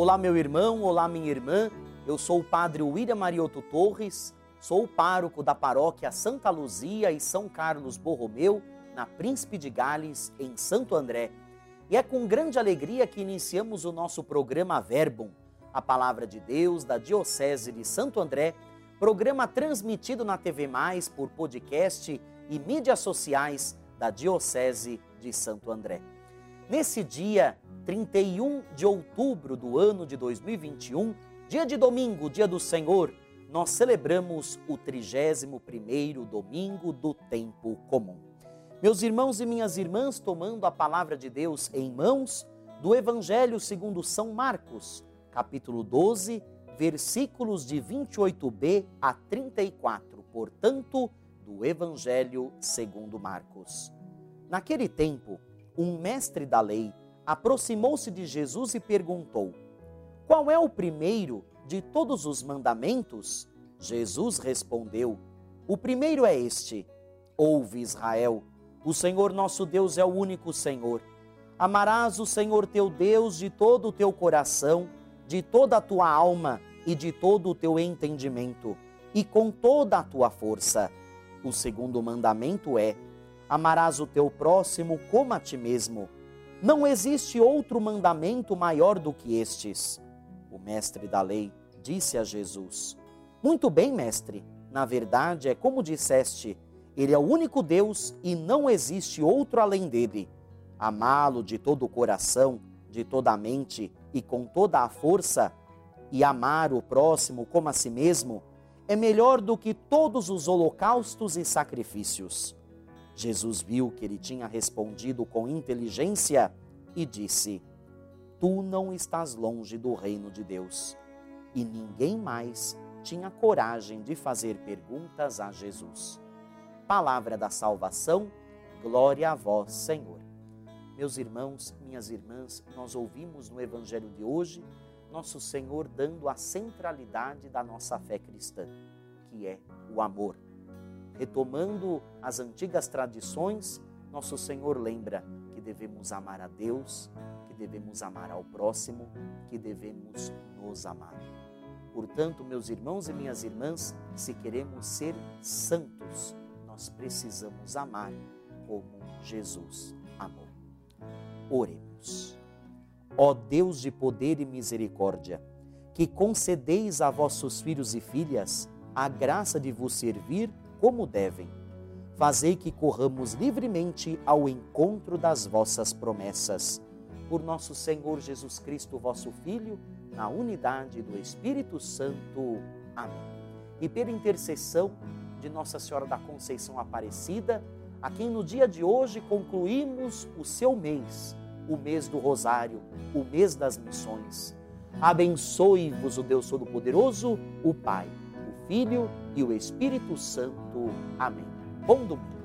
Olá, meu irmão, olá, minha irmã. Eu sou o padre William Marioto Torres, sou o pároco da paróquia Santa Luzia e São Carlos Borromeu, na Príncipe de Gales, em Santo André. E é com grande alegria que iniciamos o nosso programa Verbum, a palavra de Deus da Diocese de Santo André, programa transmitido na TV Mais por podcast e mídias sociais da Diocese de Santo André. Nesse dia 31 de outubro do ano de 2021, dia de domingo, dia do Senhor, nós celebramos o 31º domingo do tempo comum. Meus irmãos e minhas irmãs, tomando a palavra de Deus em mãos, do Evangelho segundo São Marcos, capítulo 12, versículos de 28b a 34, portanto, do Evangelho segundo Marcos. Naquele tempo, um mestre da lei aproximou-se de Jesus e perguntou: Qual é o primeiro de todos os mandamentos? Jesus respondeu: O primeiro é este: Ouve, Israel, o Senhor nosso Deus é o único Senhor. Amarás o Senhor teu Deus de todo o teu coração, de toda a tua alma e de todo o teu entendimento, e com toda a tua força. O segundo mandamento é: Amarás o teu próximo como a ti mesmo. Não existe outro mandamento maior do que estes. O mestre da lei disse a Jesus: Muito bem, mestre. Na verdade, é como disseste: Ele é o único Deus e não existe outro além dele. Amá-lo de todo o coração, de toda a mente e com toda a força, e amar o próximo como a si mesmo, é melhor do que todos os holocaustos e sacrifícios. Jesus viu que ele tinha respondido com inteligência e disse: Tu não estás longe do reino de Deus. E ninguém mais tinha coragem de fazer perguntas a Jesus. Palavra da salvação, glória a vós, Senhor. Meus irmãos, minhas irmãs, nós ouvimos no Evangelho de hoje nosso Senhor dando a centralidade da nossa fé cristã, que é o amor retomando as antigas tradições, nosso Senhor lembra que devemos amar a Deus, que devemos amar ao próximo, que devemos nos amar. Portanto, meus irmãos e minhas irmãs, se queremos ser santos, nós precisamos amar como Jesus amou. Oremos. Ó Deus de poder e misericórdia, que concedeis a vossos filhos e filhas a graça de vos servir como devem. Fazei que corramos livremente ao encontro das vossas promessas. Por nosso Senhor Jesus Cristo, vosso Filho, na unidade do Espírito Santo. Amém. E pela intercessão de Nossa Senhora da Conceição Aparecida, a quem no dia de hoje concluímos o seu mês, o mês do Rosário, o mês das missões. Abençoe-vos o Deus Todo-Poderoso, o Pai, Filho e o Espírito Santo. Amém. Bom domingo.